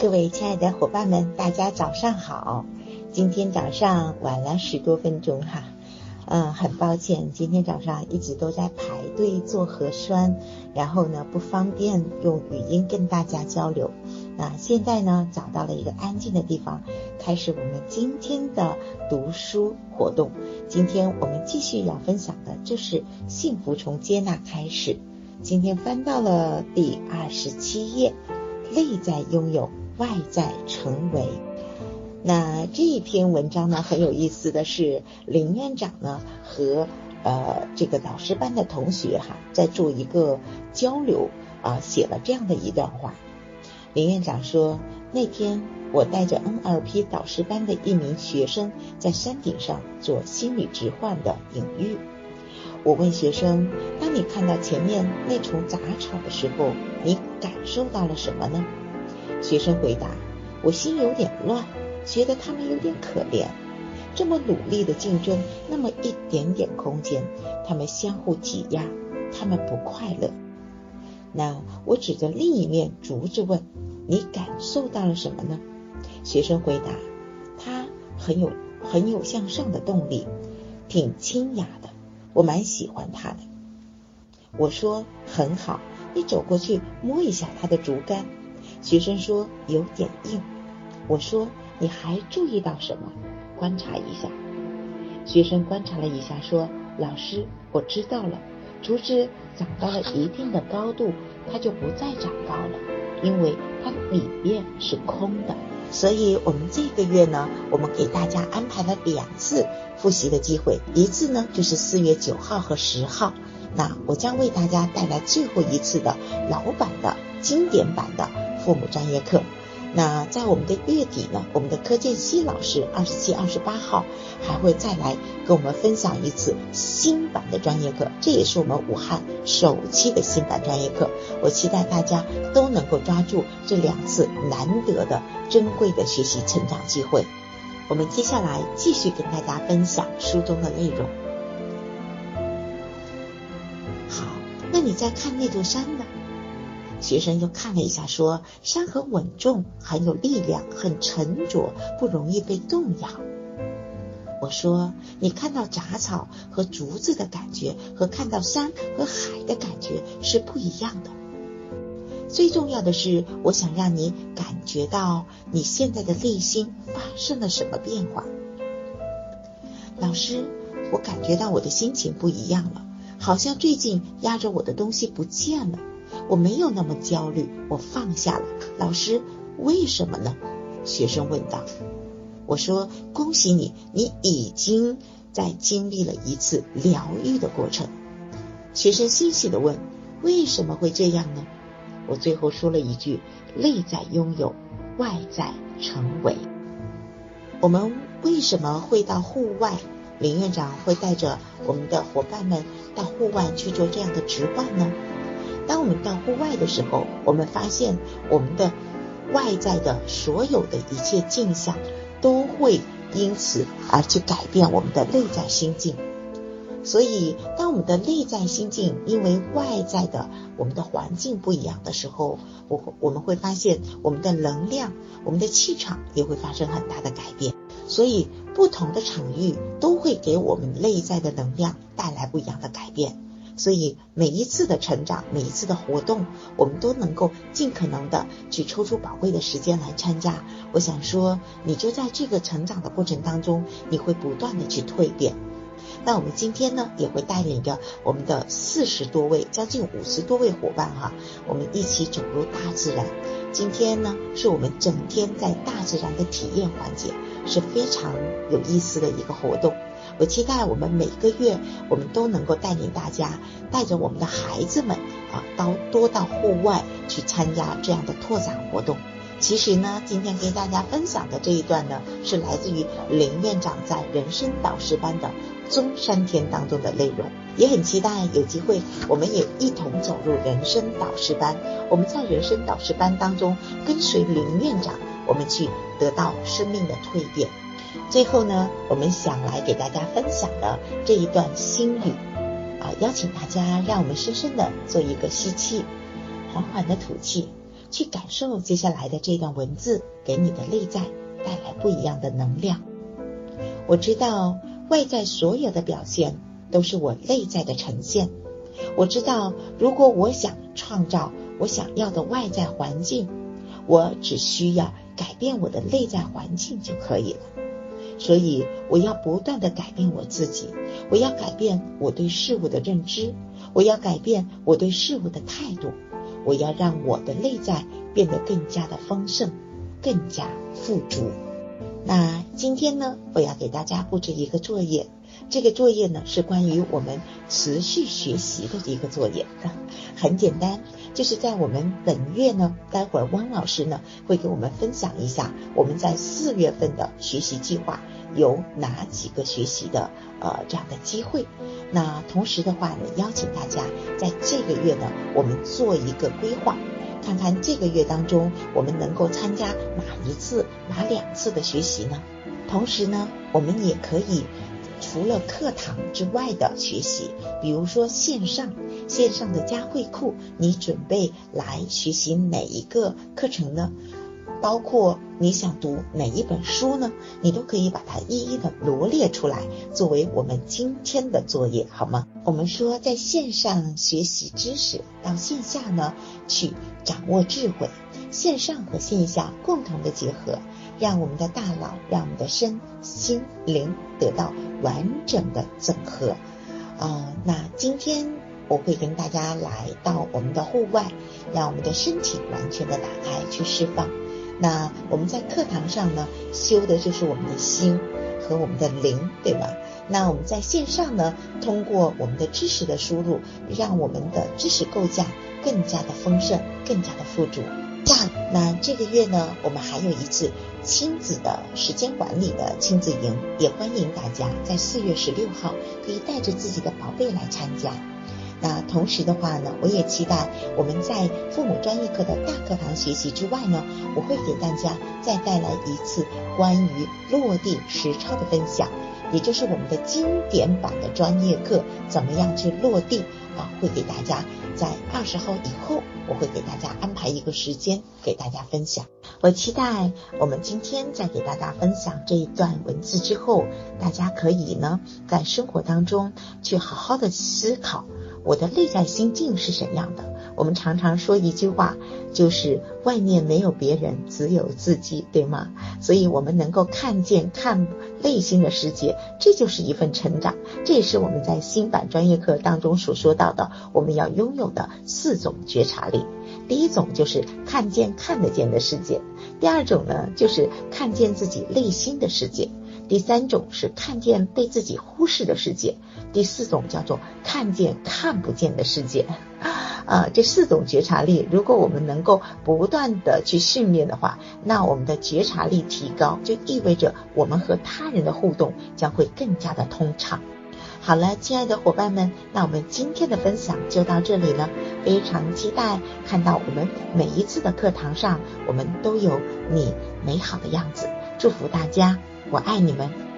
各位亲爱的伙伴们，大家早上好！今天早上晚了十多分钟哈，嗯，很抱歉，今天早上一直都在排队做核酸，然后呢不方便用语音跟大家交流。那现在呢找到了一个安静的地方，开始我们今天的读书活动。今天我们继续要分享的就是幸福从接纳开始。今天翻到了第二十七页，内在拥有。外在成为，那这一篇文章呢很有意思的是，林院长呢和呃这个导师班的同学哈在做一个交流啊，写了这样的一段话。林院长说，那天我带着 NLP 导师班的一名学生在山顶上做心理置换的隐喻。我问学生，当你看到前面那丛杂草的时候，你感受到了什么呢？学生回答：“我心有点乱，觉得他们有点可怜。这么努力的竞争，那么一点点空间，他们相互挤压，他们不快乐。”那我指着另一面竹子问：“你感受到了什么呢？”学生回答：“他很有很有向上的动力，挺清雅的，我蛮喜欢他的。”我说：“很好，你走过去摸一下他的竹竿。”学生说有点硬，我说你还注意到什么？观察一下。学生观察了一下，说：“老师，我知道了，竹子长到了一定的高度，它就不再长高了，因为它里面是空的。所以，我们这个月呢，我们给大家安排了两次复习的机会，一次呢就是四月九号和十号，那我将为大家带来最后一次的老版的经典版的。父母专业课，那在我们的月底呢，我们的柯建熙老师二十七、二十八号还会再来跟我们分享一次新版的专业课，这也是我们武汉首期的新版专业课。我期待大家都能够抓住这两次难得的珍贵的学习成长机会。我们接下来继续跟大家分享书中的内容。好，那你在看那座山呢？学生又看了一下，说：“山很稳重，很有力量，很沉着，不容易被动摇。”我说：“你看到杂草和竹子的感觉，和看到山和海的感觉是不一样的。最重要的是，我想让你感觉到你现在的内心发生了什么变化。”老师，我感觉到我的心情不一样了，好像最近压着我的东西不见了。我没有那么焦虑，我放下了。老师，为什么呢？学生问道。我说：恭喜你，你已经在经历了一次疗愈的过程。学生欣喜的问：为什么会这样呢？我最后说了一句：内在拥有，外在成为。我们为什么会到户外？林院长会带着我们的伙伴们到户外去做这样的直换呢？当我们到户外的时候，我们发现我们的外在的所有的一切镜像都会因此而去改变我们的内在心境。所以，当我们的内在心境因为外在的我们的环境不一样的时候，我我们会发现我们的能量、我们的气场也会发生很大的改变。所以，不同的场域都会给我们内在的能量带来不一样的改变。所以每一次的成长，每一次的活动，我们都能够尽可能的去抽出宝贵的时间来参加。我想说，你就在这个成长的过程当中，你会不断的去蜕变。那我们今天呢，也会带领着我们的四十多位、将近五十多位伙伴哈，我们一起走入大自然。今天呢，是我们整天在大自然的体验环节，是非常有意思的一个活动。我期待我们每个月，我们都能够带领大家，带着我们的孩子们啊，到多到户外去参加这样的拓展活动。其实呢，今天给大家分享的这一段呢，是来自于林院长在人生导师班的中山天当中的内容。也很期待有机会，我们也一同走入人生导师班。我们在人生导师班当中，跟随林院长，我们去得到生命的蜕变。最后呢，我们想来给大家分享的这一段心语啊，邀请大家让我们深深的做一个吸气，缓缓的吐气，去感受接下来的这段文字给你的内在带来不一样的能量。我知道外在所有的表现都是我内在的呈现。我知道，如果我想创造我想要的外在环境，我只需要改变我的内在环境就可以了。所以，我要不断的改变我自己，我要改变我对事物的认知，我要改变我对事物的态度，我要让我的内在变得更加的丰盛，更加富足。那今天呢，我要给大家布置一个作业。这个作业呢是关于我们持续学习的一个作业，很简单，就是在我们本月呢，待会儿汪老师呢会给我们分享一下我们在四月份的学习计划有哪几个学习的呃这样的机会。那同时的话呢，邀请大家在这个月呢，我们做一个规划，看看这个月当中我们能够参加哪一次、哪两次的学习呢？同时呢，我们也可以。除了课堂之外的学习，比如说线上线上的佳慧库，你准备来学习哪一个课程呢？包括你想读哪一本书呢？你都可以把它一一的罗列出来，作为我们今天的作业，好吗？我们说在线上学习知识，到线下呢去掌握智慧，线上和线下共同的结合。让我们的大脑，让我们的身心灵得到完整的整合。啊，那今天我会跟大家来到我们的户外，让我们的身体完全的打开去释放。那我们在课堂上呢，修的就是我们的心和我们的灵，对吧？那我们在线上呢，通过我们的知识的输入，让我们的知识构架更加的丰盛，更加的富足。那这个月呢，我们还有一次。亲子的时间管理的亲子营，也欢迎大家在四月十六号可以带着自己的宝贝来参加。那同时的话呢，我也期待我们在父母专业课的大课堂学习之外呢，我会给大家再带来一次关于落地实操的分享，也就是我们的经典版的专业课，怎么样去落地啊？会给大家在二十号以后，我会给大家安排一个时间给大家分享。我期待我们今天在给大家分享这一段文字之后，大家可以呢在生活当中去好好的思考，我的内在心境是怎样的。我们常常说一句话，就是外面没有别人，只有自己，对吗？所以我们能够看见看内心的世界，这就是一份成长。这也是我们在新版专业课当中所说到的，我们要拥有的四种觉察力。第一种就是看见看得见的世界，第二种呢就是看见自己内心的世界，第三种是看见被自己忽视的世界，第四种叫做看见看不见的世界。啊，这四种觉察力，如果我们能够不断的去训练的话，那我们的觉察力提高，就意味着我们和他人的互动将会更加的通畅。好了，亲爱的伙伴们，那我们今天的分享就到这里了。非常期待看到我们每一次的课堂上，我们都有你美好的样子。祝福大家，我爱你们。